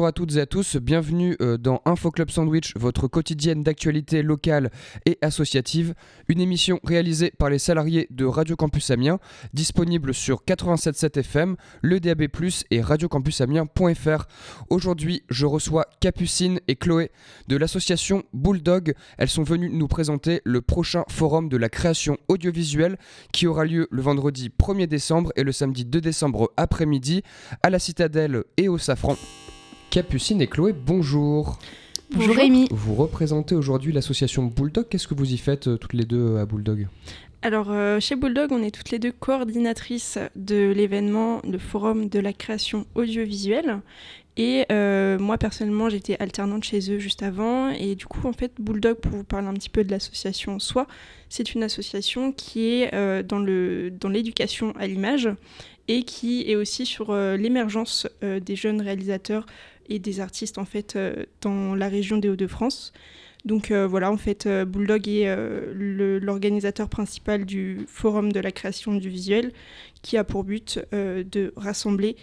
Bonjour à toutes et à tous, bienvenue euh, dans Info Club Sandwich, votre quotidienne d'actualité locale et associative, une émission réalisée par les salariés de Radio Campus Amiens, disponible sur 87.7 FM, le DAB+, et radiocampusamiens.fr. Aujourd'hui, je reçois Capucine et Chloé de l'association Bulldog. Elles sont venues nous présenter le prochain forum de la création audiovisuelle qui aura lieu le vendredi 1er décembre et le samedi 2 décembre après-midi à la Citadelle et au Safran. Capucine et Chloé, bonjour. Bonjour Rémi. Vous représentez aujourd'hui l'association Bulldog. Qu'est-ce que vous y faites euh, toutes les deux à Bulldog? Alors euh, chez Bulldog, on est toutes les deux coordinatrices de l'événement, le forum de la création audiovisuelle. Et euh, moi personnellement, j'étais alternante chez eux juste avant. Et du coup, en fait, Bulldog, pour vous parler un petit peu de l'association en soi, c'est une association qui est dans l'éducation dans à l'image et qui est aussi sur l'émergence des jeunes réalisateurs et des artistes en fait euh, dans la région des Hauts-de-France. Donc euh, voilà, en fait, euh, Bulldog est l'organisateur principal du Forum de la création du visuel, qui a pour but de rassembler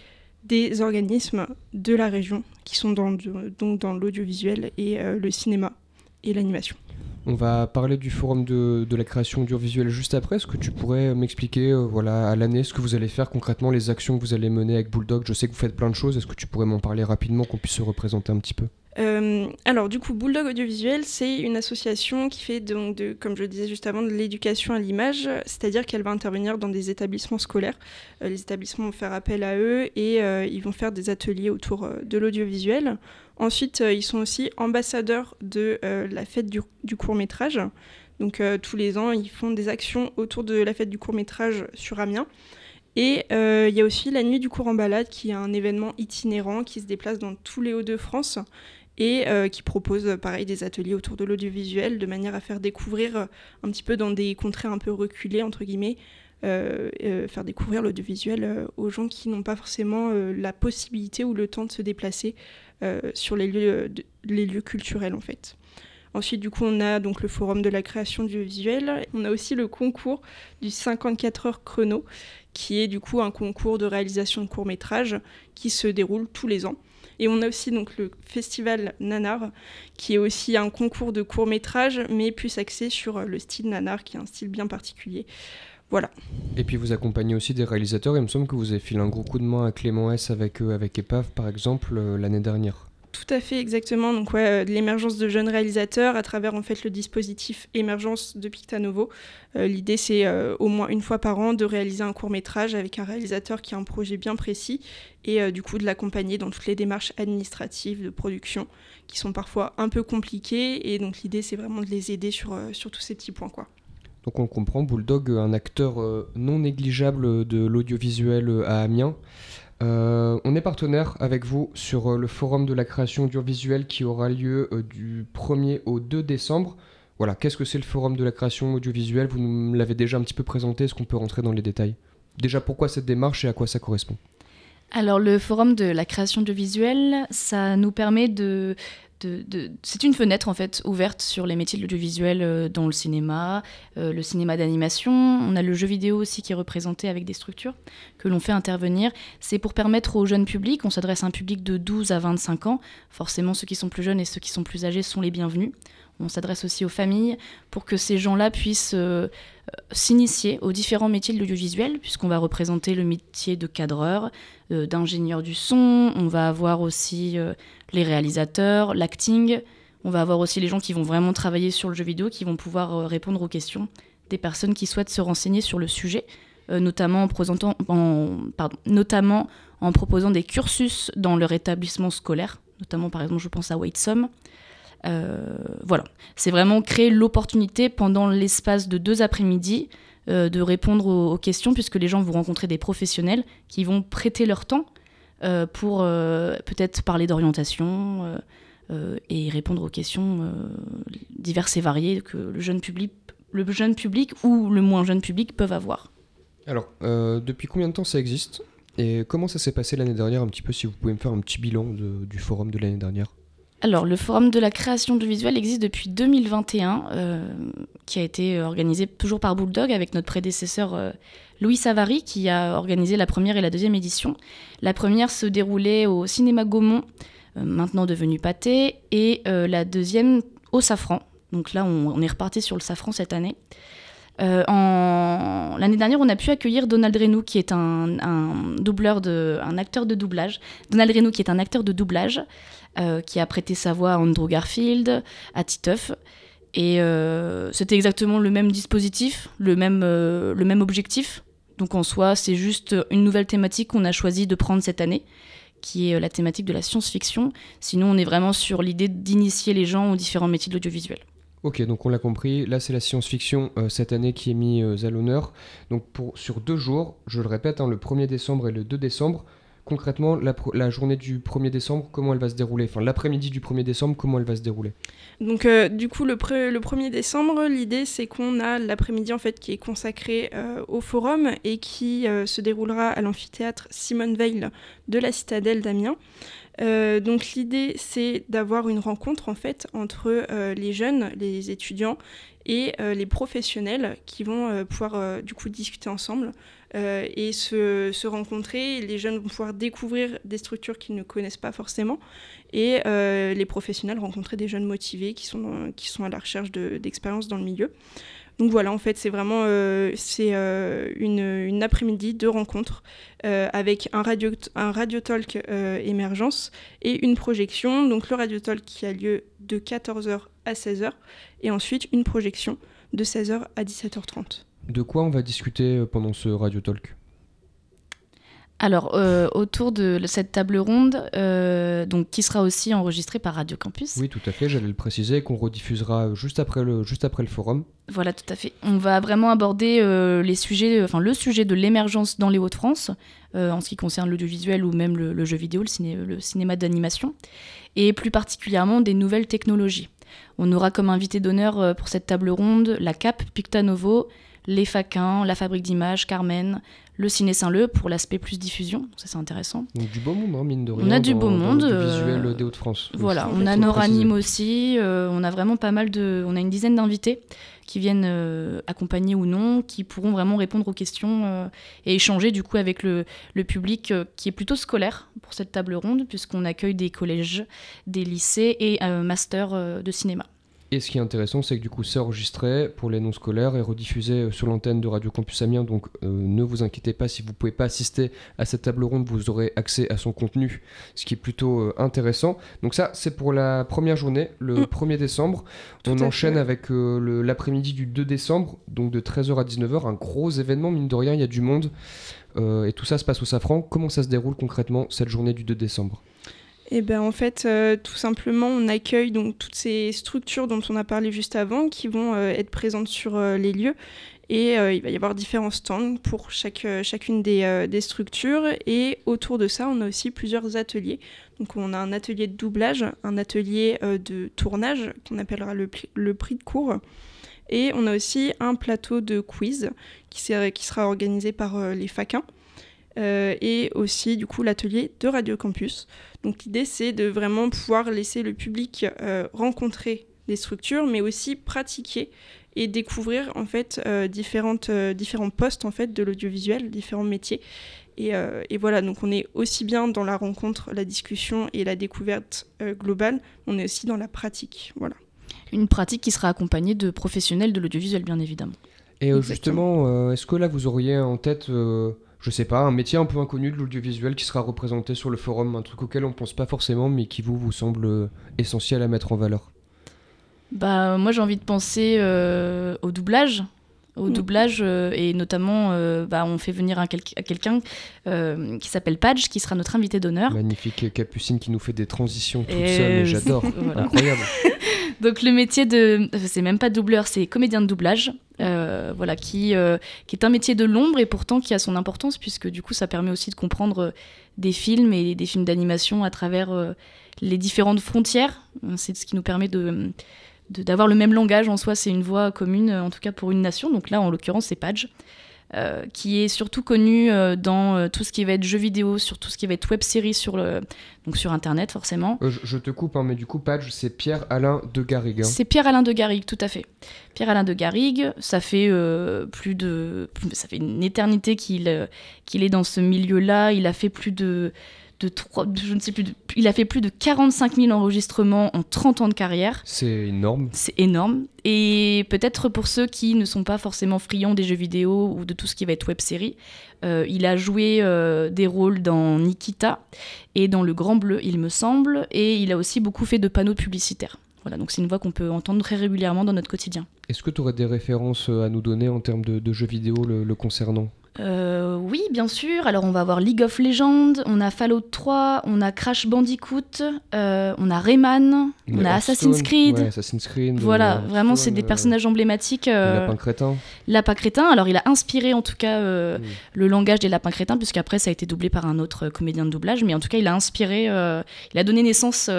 des organismes de la région qui sont dans, l'audiovisuel et le cinéma et l'animation. On va parler du forum de, la création audiovisuelle juste après. Est-ce que tu pourrais m'expliquer voilà, à l'année ce que vous allez faire concrètement, les actions que vous allez mener avec Bulldog? Je sais que vous faites plein de choses. Est-ce que tu pourrais m'en parler rapidement, qu'on puisse se représenter un petit peu? Euh, alors du coup, Bulldog Audiovisuel, c'est une association qui fait donc comme je le disais juste avant, de l'éducation à l'image, c'est-à-dire qu'elle va intervenir dans des établissements scolaires. Euh, les établissements vont faire appel à eux et euh, ils vont faire des ateliers autour de l'audiovisuel. Ensuite, ils sont aussi ambassadeurs de la fête du, du court métrage. Donc tous les ans, ils font des actions autour de la fête du court métrage sur Amiens. Et il y a aussi la Nuit du cours en balade, qui est un événement itinérant qui se déplace dans tous les Hauts-de-France et euh, qui propose pareil des ateliers autour de l'audiovisuel de manière à faire découvrir euh, un petit peu dans des contrées un peu reculées entre guillemets euh, faire découvrir l'audiovisuel aux gens qui n'ont pas forcément la possibilité ou le temps de se déplacer sur les lieux, les lieux culturels en fait. Ensuite, du coup, on a donc le forum de la création du visuel. On a aussi le concours du 54 heures chrono, qui est du coup un concours de réalisation de courts métrages qui se déroule tous les ans. Et on a aussi donc le festival Nanar, qui est aussi un concours de court métrage, mais plus axé sur le style Nanar, qui est un style bien particulier. Voilà. Et puis vous accompagnez aussi des réalisateurs. Il me semble que vous avez filé un gros coup de main à Clément S avec, eux, avec Epave, par exemple, euh, l'année dernière. Tout à fait, exactement. Donc ouais, euh, l'émergence de jeunes réalisateurs à travers en fait le dispositif émergence de Pictanovo. Euh, l'idée c'est euh, au moins une fois par an de réaliser un court métrage avec un réalisateur qui a un projet bien précis et du coup de l'accompagner dans toutes les démarches administratives de production qui sont parfois un peu compliquées et donc l'idée c'est vraiment de les aider sur, sur tous ces petits points quoi. Donc on comprend, Bulldog, un acteur non négligeable de l'audiovisuel à Amiens. Euh, on est partenaire avec vous sur euh, le forum de la création audiovisuelle qui aura lieu euh, du 1er au 2 décembre. Voilà, qu'est-ce que c'est le forum de la création audiovisuelle? Vous nous l'avez déjà un petit peu présenté, est-ce qu'on peut rentrer dans les détails? Déjà, pourquoi cette démarche et à quoi ça correspond? Alors le forum de la création audiovisuelle, ça nous permet de c'est une fenêtre en fait ouverte sur les métiers de l'audiovisuel euh, dans le cinéma, euh, le cinéma d'animation. On a le jeu vidéo aussi qui est représenté avec des structures que l'on fait intervenir. C'est pour permettre aux jeunes publics, on s'adresse à un public de 12 à 25 ans. Forcément, ceux qui sont plus jeunes et ceux qui sont plus âgés sont les bienvenus. On s'adresse aussi aux familles pour que ces gens-là puissent euh, s'initier aux différents métiers de l'audiovisuel, puisqu'on va représenter le métier de cadreur, d'ingénieur du son, on va avoir aussi les réalisateurs, l'acting. On va avoir aussi les gens qui vont vraiment travailler sur le jeu vidéo, qui vont pouvoir euh, répondre aux questions des personnes qui souhaitent se renseigner sur le sujet, euh, notamment, en proposant des cursus dans leur établissement scolaire, notamment par exemple je pense à Waitsome. Euh, voilà, c'est vraiment créer l'opportunité pendant l'espace de deux après-midi de répondre aux, questions, puisque les gens vont rencontrer des professionnels qui vont prêter leur temps euh, pour euh, peut-être parler d'orientation euh, et répondre aux questions diverses et variées que le jeune public, le jeune public ou le moins jeune public peuvent avoir. Alors, depuis combien de temps ça existe? Et comment ça s'est passé l'année dernière? Un petit peu, si vous pouvez me faire un petit bilan du forum de l'année dernière. Alors, le Forum de la création de visuel existe depuis 2021, euh, qui a été organisé toujours par Bulldog avec notre prédécesseur euh, Louis Savary, qui a organisé la première et la deuxième édition. La première se déroulait au Cinéma Gaumont maintenant devenue pâté, et la deuxième au safran. Donc là, on, est reparti sur le safran cette année. L'année dernière, on a pu accueillir Donald Renou, qui est un, doubleur de, un acteur de doublage. Donald qui est un acteur de doublage, qui a prêté sa voix à Andrew Garfield, à Titeuf. Et euh, c'était exactement le même dispositif, le même, euh, le même objectif. Donc en soi, c'est juste une nouvelle thématique qu'on a choisi de prendre cette année, qui est euh, la thématique de la science-fiction. Sinon, on est vraiment sur l'idée d'initier les gens aux différents métiers de l'audiovisuel. Ok, donc on l'a compris, là c'est la science-fiction cette année qui est mise à l'honneur. Donc pour, sur deux jours, je le répète, hein, le 1er décembre et le 2 décembre, concrètement, la, journée du 1er décembre, comment elle va se dérouler? Enfin, l'après-midi du 1er décembre, comment elle va se dérouler? Donc, euh, du coup, le, le 1er décembre, l'idée, c'est qu'on a l'après-midi, en fait, qui est consacré euh, au forum et qui euh, se déroulera à l'amphithéâtre Simone Veil de la citadelle d'Amiens. Donc l'idée, c'est d'avoir une rencontre en fait entre les jeunes, les étudiants et les professionnels qui vont pouvoir du coup discuter ensemble euh, et se, rencontrer. Les jeunes vont pouvoir découvrir des structures qu'ils ne connaissent pas forcément et euh, les professionnels rencontrer des jeunes motivés qui sont, qui sont à la recherche d'expériences dans le milieu. Donc voilà, en fait, c'est vraiment euh, c'est une, après-midi de rencontres avec un radio, un radio talk émergence et une projection. Donc le radio talk qui a lieu de 14h à 16h et ensuite une projection de 16h à 17h30. De quoi on va discuter euh, pendant ce Radio Talk? Alors, euh, autour de cette table ronde, euh, donc, qui sera aussi enregistrée par Radio Campus. Oui, tout à fait, j'allais le préciser, qu'on rediffusera juste après, le, juste après le forum. Voilà, tout à fait. On va vraiment aborder les sujets, enfin, le sujet de l'émergence dans les Hauts-de-France, en ce qui concerne l'audiovisuel ou même le, jeu vidéo, le, le cinéma d'animation, et plus particulièrement des nouvelles technologies. On aura comme invité d'honneur pour cette table ronde la CAP Pictanovo, les Faquins, la Fabrique d'images, Carmen, le Ciné Saint-Leu pour l'aspect plus diffusion. Ça, c'est intéressant. Donc du beau monde, hein, mine de rien. On a du beau monde. visuel euh, des Hauts-de-France. Voilà, on a Noranime aussi. Euh, on a vraiment pas mal de. On a une dizaine d'invités qui viennent euh, accompagner ou non, qui pourront vraiment répondre aux questions et échanger du coup avec le, le public qui est plutôt scolaire pour cette table ronde, puisqu'on accueille des collèges, des lycées et un master de cinéma. Et ce qui est intéressant, c'est que du coup, c'est enregistré pour les non-scolaires et rediffusé euh, sur l'antenne de Radio Campus Amiens. Donc, euh, ne vous inquiétez pas, si vous ne pouvez pas assister à cette table ronde, vous aurez accès à son contenu, ce qui est plutôt euh, intéressant. Donc, ça, c'est pour la première journée, le 1er mm. décembre. On enchaîne avec l'après-midi du 2 décembre, donc de 13h à 19h, un gros événement, mine de rien, il y a du monde. et tout ça se passe au Safran. Comment ça se déroule concrètement cette journée du 2 décembre? Eh ben, en fait, euh, tout simplement, on accueille donc toutes ces structures dont on a parlé juste avant qui vont euh, être présentes sur euh, les lieux. Et il va y avoir différents stands pour chacune des, structures. Et autour de ça, on a aussi plusieurs ateliers. Donc on a un atelier de doublage, un atelier de tournage qu'on appellera le, prix de cours. Et on a aussi un plateau de quiz qui, qui sera organisé par les faquins. Et aussi du coup l'atelier de Radio Campus. Donc l'idée, c'est de vraiment pouvoir laisser le public euh, rencontrer des structures, mais aussi pratiquer et découvrir en fait euh, différentes, euh, différents postes en fait de l'audiovisuel, différents métiers. Et, et, voilà, donc on est aussi bien dans la rencontre, la discussion et la découverte globale, on est aussi dans la pratique. Voilà. Une pratique qui sera accompagnée de professionnels de l'audiovisuel, bien évidemment. Et justement, est-ce que là vous auriez en tête je sais pas, un métier un peu inconnu de l'audiovisuel qui sera représenté sur le forum, un truc auquel on pense pas forcément, mais qui vous, vous semble euh, essentiel à mettre en valeur Bah, moi j'ai envie de penser euh, au doublage. Au mm. doublage, euh, et notamment, bah, on fait venir un quelqu'un qui s'appelle Padge, qui sera notre invité d'honneur. Magnifique Capucine qui nous fait des transitions toute seule, j'adore. Incroyable. Donc le métier de, c'est même pas doubleur, c'est comédien de doublage, euh, voilà, qui, euh, qui est un métier de l'ombre et pourtant qui a son importance puisque du coup ça permet aussi de comprendre euh, des films et des films d'animation à travers les différentes frontières. C'est ce qui nous permet de d'avoir le même langage en soi, c'est une voix commune en tout cas pour une nation. Donc là en l'occurrence c'est Page. Euh, qui est surtout connu euh, dans euh, tout ce qui va être jeux vidéo, sur tout ce qui va être web série sur, le... Donc sur Internet forcément. Je, te coupe, hein, mais du coup, Page, c'est Pierre-Alain de Garrigue. Hein. C'est Pierre-Alain de Garrigue, tout à fait. Pierre-Alain de Garrigue, ça fait plus de... Ça fait une éternité qu'il qu'il est dans ce milieu-là. Il a fait plus de de, je ne sais plus, il a fait plus de 45 000 enregistrements en 30 ans de carrière. C'est énorme. C'est énorme. Et peut-être pour ceux qui ne sont pas forcément friands des jeux vidéo ou de tout ce qui va être web série, euh, il a joué euh, des rôles dans Nikita et dans Le Grand Bleu, il me semble, et il a aussi beaucoup fait de panneaux publicitaires. Voilà, donc c'est une voix qu'on peut entendre très régulièrement dans notre quotidien. Est-ce que tu aurais des références à nous donner en termes de, jeux vidéo le concernant? Euh, oui, bien sûr. Alors, on va avoir League of Legends, on a Fallout 3, on a Crash Bandicoot, euh, on a Rayman, on a Assassin's Creed. Assassin's Creed. Voilà, vraiment, c'est des personnages emblématiques. Euh, lapin crétin. Lapin crétin. Alors, il a inspiré en tout cas hmm. le langage des lapins crétins, puisqu'après, ça a été doublé par un autre comédien de doublage. Mais en tout cas, il a inspiré, il a donné naissance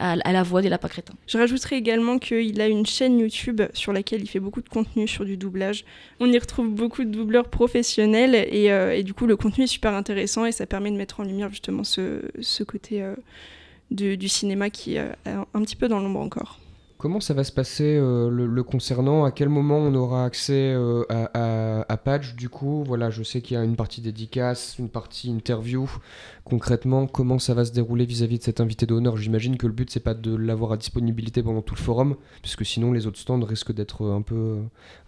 à, la voix des lapins crétins. Je rajouterai également qu'il a une chaîne YouTube sur laquelle il fait beaucoup de contenu sur du doublage. On y retrouve beaucoup de doubleurs professionnels et, euh, du coup le contenu est super intéressant et ça permet de mettre en lumière justement ce, côté euh, du cinéma qui est euh, un petit peu dans l'ombre encore. Comment ça va se passer euh, le, concernant? À quel moment on aura accès euh, à, Patch Du coup, voilà, je sais qu'il y a une partie dédicace, une partie interview. Concrètement, comment ça va se dérouler vis-à-vis de cet invité d'honneur? J'imagine que le but c'est pas de l'avoir à disponibilité pendant tout le forum, puisque sinon les autres stands risquent d'être un peu,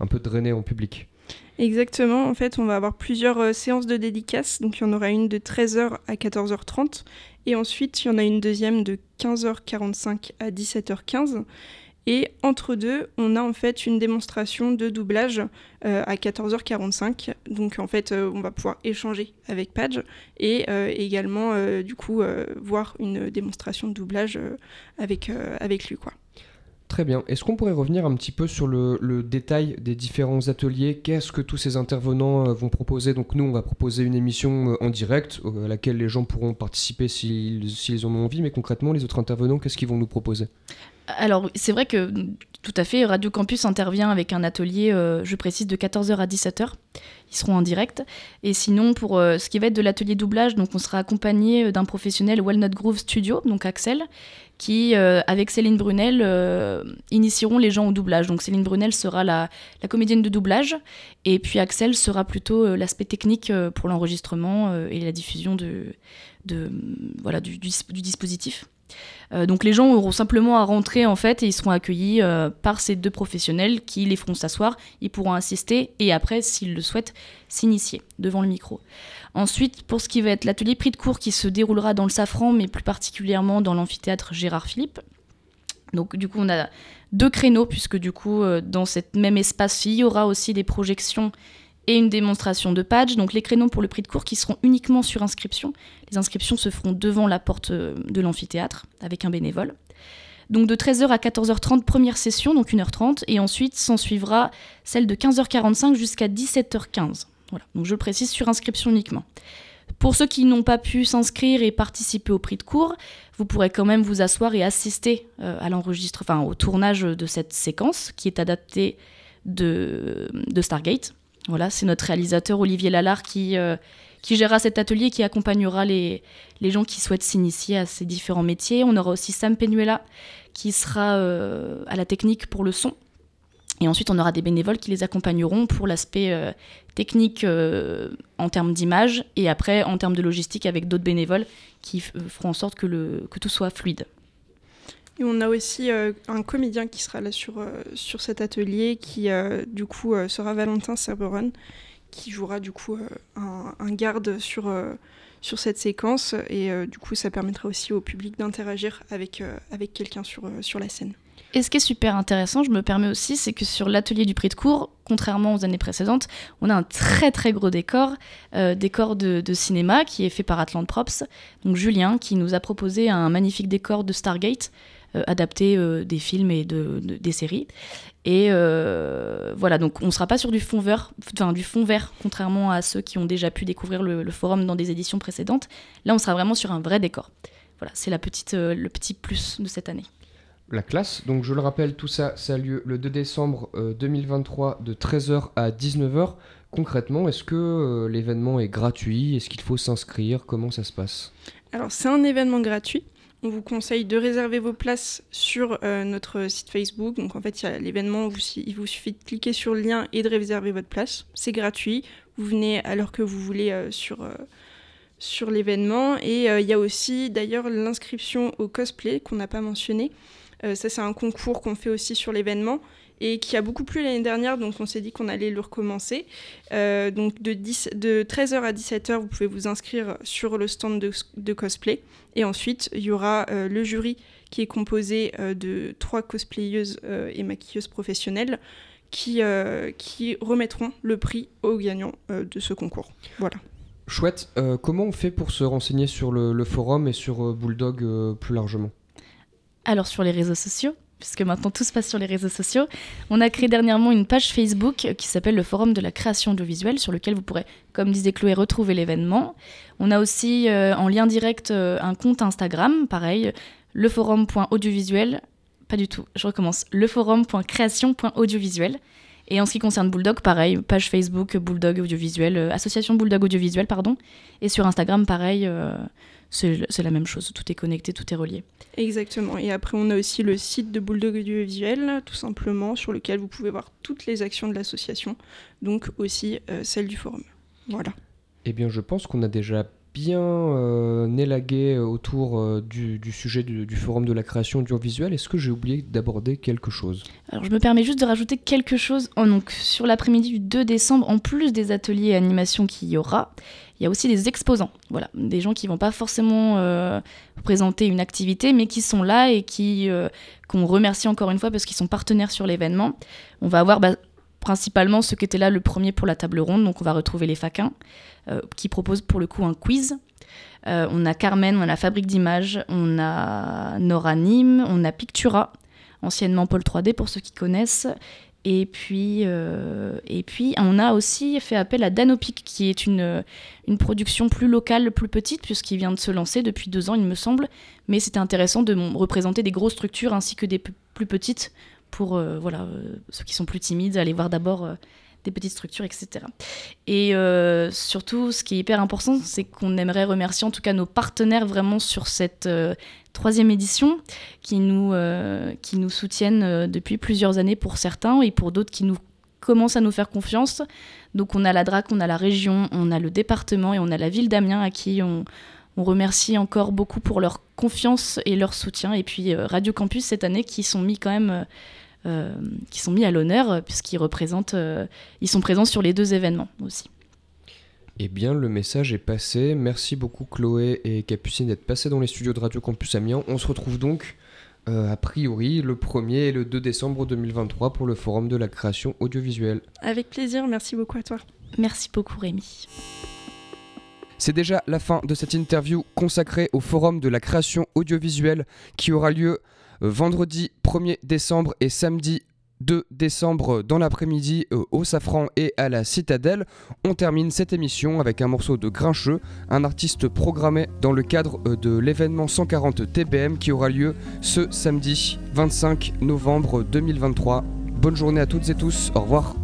un peu drainés en public. Exactement, en fait, on va avoir plusieurs euh, séances de dédicaces. Donc, il y en aura une de 13h à 14h30. Et ensuite, il y en a une deuxième de 15h45 à 17h15. Et entre deux, on a en fait une démonstration de doublage euh, à 14h45. Donc en fait, euh, on va pouvoir échanger avec Page et euh, également du coup voir une démonstration de doublage avec, avec lui quoi. Très bien. Est-ce qu'on pourrait revenir un petit peu sur le, détail des différents ateliers? Qu'est-ce que tous ces intervenants euh, vont proposer? Donc nous, on va proposer une émission euh, en direct euh, à laquelle les gens pourront participer s'ils en ont envie, mais concrètement, les autres intervenants, qu'est-ce qu'ils vont nous proposer? Alors, c'est vrai que tout à fait, Radio Campus intervient avec un atelier, je précise, de 14h à 17h. Ils seront en direct. Et sinon, pour ce qui va être de l'atelier doublage, donc on sera accompagné d'un professionnel Walnut Grove Studio, donc Axel, qui, euh, avec Céline Brunel, euh, initieront les gens au doublage. Donc Céline Brunel sera la, comédienne de doublage, et puis Axel sera plutôt euh, l'aspect technique pour l'enregistrement et la diffusion de, de voilà, du, dispositif. Donc les gens auront simplement à rentrer en fait et ils seront accueillis par ces deux professionnels qui les feront s'asseoir, ils pourront assister et après, s'ils le souhaitent, s'initier devant le micro. Ensuite, pour ce qui va être l'atelier prix de cours qui se déroulera dans le Safran, mais plus particulièrement dans l'amphithéâtre Gérard Philippe. Donc du coup, on a deux créneaux, puisque du coup, euh, dans cet même espace, il y aura aussi des projections et une démonstration de patch. Donc les créneaux pour le prix de cours qui seront uniquement sur inscription. Les inscriptions se feront devant la porte euh, de l'amphithéâtre avec un bénévole. Donc de 13h à 14h30, première session, donc 1h30, et ensuite s'en suivra celle de 15h45 jusqu'à 17h15. Voilà, donc je le précise sur inscription uniquement. Pour ceux qui n'ont pas pu s'inscrire et participer au prix de cours, vous pourrez quand même vous asseoir et assister euh, à l'enregistrement, au tournage de cette séquence qui est adaptée de, Stargate. Voilà, c'est notre réalisateur Olivier Lalard qui, euh, qui gérera cet atelier, qui accompagnera les, les gens qui souhaitent s'initier à ces différents métiers. On aura aussi Sam Penuela qui sera euh, à la technique pour le son. Et ensuite, on aura des bénévoles qui les accompagneront pour l'aspect euh, technique en termes d'image et après en termes de logistique avec d'autres bénévoles qui feront en sorte que, le, que tout soit fluide. Et on a aussi un comédien qui sera là sur, sur cet atelier qui, du coup, sera Valentin Cerberon qui jouera, du coup, un, garde sur, sur cette séquence. Et du coup, ça permettra aussi au public d'interagir avec, avec quelqu'un sur, sur la scène. Et ce qui est super intéressant, je me permets aussi, c'est que sur l'atelier du prix de cours, contrairement aux années précédentes, on a un très très gros décor, euh, décor de, cinéma qui est fait par Atlante Props. Donc Julien qui nous a proposé un magnifique décor de Stargate, euh, adapté euh, des films et de, des séries. Et voilà, donc on ne sera pas sur du fond vert, enfin du fond vert, contrairement à ceux qui ont déjà pu découvrir le, le, forum dans des éditions précédentes. Là, on sera vraiment sur un vrai décor. Voilà, c'est la petite, le petit plus de cette année la classe. Donc je le rappelle, tout ça, ça a lieu le 2 décembre 2023 euh, de 13h à 19h. Concrètement, est-ce que euh, l'événement est gratuit? Est-ce qu'il faut s'inscrire? Comment ça se passe? Alors c'est un événement gratuit. On vous conseille de réserver vos places sur euh, notre site Facebook. Donc en fait, il y a l'événement, il vous suffit de cliquer sur le lien et de réserver votre place. C'est gratuit. Vous venez à l'heure que vous voulez sur, sur l'événement. Et il y a aussi d'ailleurs l'inscription au cosplay qu'on n'a pas mentionné. ça, c'est un concours qu'on fait aussi sur l'événement et qui a beaucoup plu l'année dernière, donc on s'est dit qu'on allait le recommencer. Euh, donc de, 10, de 13h à 17h, vous pouvez vous inscrire sur le stand de, cosplay. Et ensuite, il y aura euh, le jury qui est composé euh, de trois cosplayeuses et maquilleuses professionnelles qui, qui remettront le prix aux gagnants de ce concours. Voilà. Chouette. comment on fait pour se renseigner sur le, le forum et sur Bulldog plus largement? Alors sur les réseaux sociaux, puisque maintenant tout se passe sur les réseaux sociaux. On a créé dernièrement une page Facebook qui s'appelle le Forum de la création audiovisuelle, sur lequel vous pourrez, comme disait Chloé, retrouver l'événement. On a aussi euh, en lien direct euh, un compte Instagram, pareil, leforum.audiovisuel. Pas du tout, je recommence. leforum.création.audiovisuel. Et en ce qui concerne Bulldog, pareil, page Facebook Bulldog Audiovisuel, euh, association Bulldog Audiovisuel, pardon. Et sur Instagram, pareil, c'est la même chose, tout est connecté, tout est relié. Exactement. Et après, on a aussi le site de Bulldog Audiovisuel, tout simplement, sur lequel vous pouvez voir toutes les actions de l'association, donc aussi euh, celles du forum. Voilà. Eh bien, je pense qu'on a déjà bien euh, élagué autour euh, du, sujet du, forum de la création audiovisuelle. Est-ce que j'ai oublié d'aborder quelque chose? Alors, je me permets juste de rajouter quelque chose. Donc, sur l'après-midi du 2 décembre, en plus des ateliers et animations qu'il y aura, il y a aussi des exposants, voilà, des gens qui vont pas forcément euh, présenter une activité, mais qui sont là et qui qu'on remercie encore une fois parce qu'ils sont partenaires sur l'événement. On va avoir bah, principalement ceux qui étaient là le premier pour la table ronde, donc on va retrouver les faquins euh, qui proposent pour le coup un quiz. on a Carmen, on a Fabrique d'images, on a Nora Nîmes, on a Pictura, anciennement Paul 3D pour ceux qui connaissent, et puis, euh, et puis, on a aussi fait appel à Danopic, qui est une, une production plus locale, plus petite, puisqu'il vient de se lancer depuis deux ans, il me semble. Mais c'était intéressant de représenter des grosses structures ainsi que des plus petites pour euh, voilà, euh, ceux qui sont plus timides, aller voir d'abord des petites structures, etc. Et euh, surtout, ce qui est hyper important, c'est qu'on aimerait remercier en tout cas nos partenaires vraiment sur cette euh, troisième édition, qui nous, euh, qui nous soutiennent depuis plusieurs années pour certains et pour d'autres qui nous commencent à nous faire confiance. Donc on a la DRAC, on a la région, on a le département et on a la ville d'Amiens à qui on, on remercie encore beaucoup pour leur confiance et leur soutien. Et puis Radio Campus cette année qui sont mis quand même euh, qui sont mis à l'honneur euh, puisqu'ils représentent, euh, ils sont présents sur les deux événements aussi. Eh bien, le message est passé. Merci beaucoup Chloé et Capucine d'être passés dans les studios de Radio Campus Amiens. On se retrouve donc a priori le 1er et le 2 décembre 2023 pour le forum de la création audiovisuelle. Avec plaisir, merci beaucoup à toi. Merci beaucoup Rémi. C'est déjà la fin de cette interview consacrée au forum de la création audiovisuelle qui aura lieu vendredi 1er décembre et samedi 2 décembre dans l'après-midi euh, au Safran et à la Citadelle. On termine cette émission avec un morceau de Grincheux, un artiste programmé dans le cadre euh, de l'événement 140 TBM qui aura lieu ce samedi 25 novembre 2023. Bonne journée à toutes et tous, au revoir.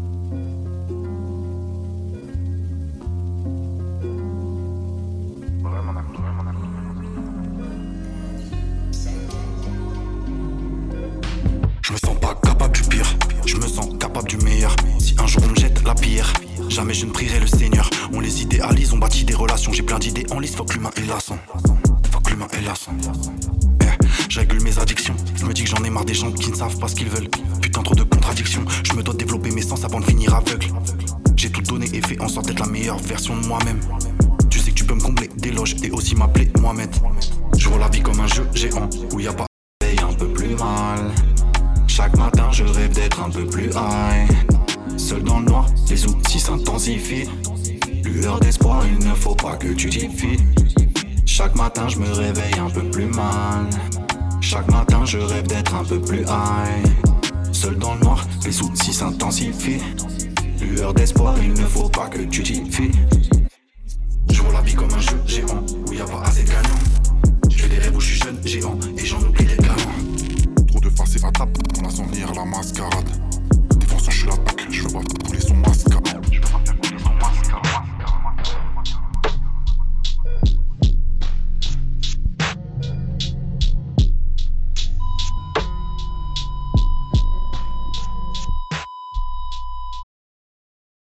Jamais je ne prierai le Seigneur. On les idéalise, on bâtit des relations. J'ai plein d'idées en liste, faut que l'humain est lassant. Faut que l'humain est lassant. Eh, je régule mes addictions. Je me dis que j'en ai marre des gens qui ne savent pas ce qu'ils veulent. Putain, trop de contradictions. Je me dois développer mes sens avant de finir aveugle. J'ai tout donné et fait en sorte d'être la meilleure version de moi-même. Tu sais que tu peux me combler d'éloges et aussi m'appeler Mohamed. Je vois la vie comme un jeu géant où y a pas un peu plus mal. Chaque matin, je rêve d'être un peu plus high. Seul dans le noir, les outils s'intensifient. Lueur d'espoir, il ne faut pas que tu t'y fies. Chaque matin, je me réveille un peu plus mal. Chaque matin, je rêve d'être un peu plus high. Seul dans le noir, les outils s'intensifient. Lueur d'espoir, il ne faut pas que tu t'y fies. Je vois la vie comme un jeu géant où y a pas assez de gagnants. Je fais des rêves où je suis jeune, géant et j'en oublie les galants. Trop de farces et attrape, on a son venir la mascarade je l'attaque, je veux pas couler son masque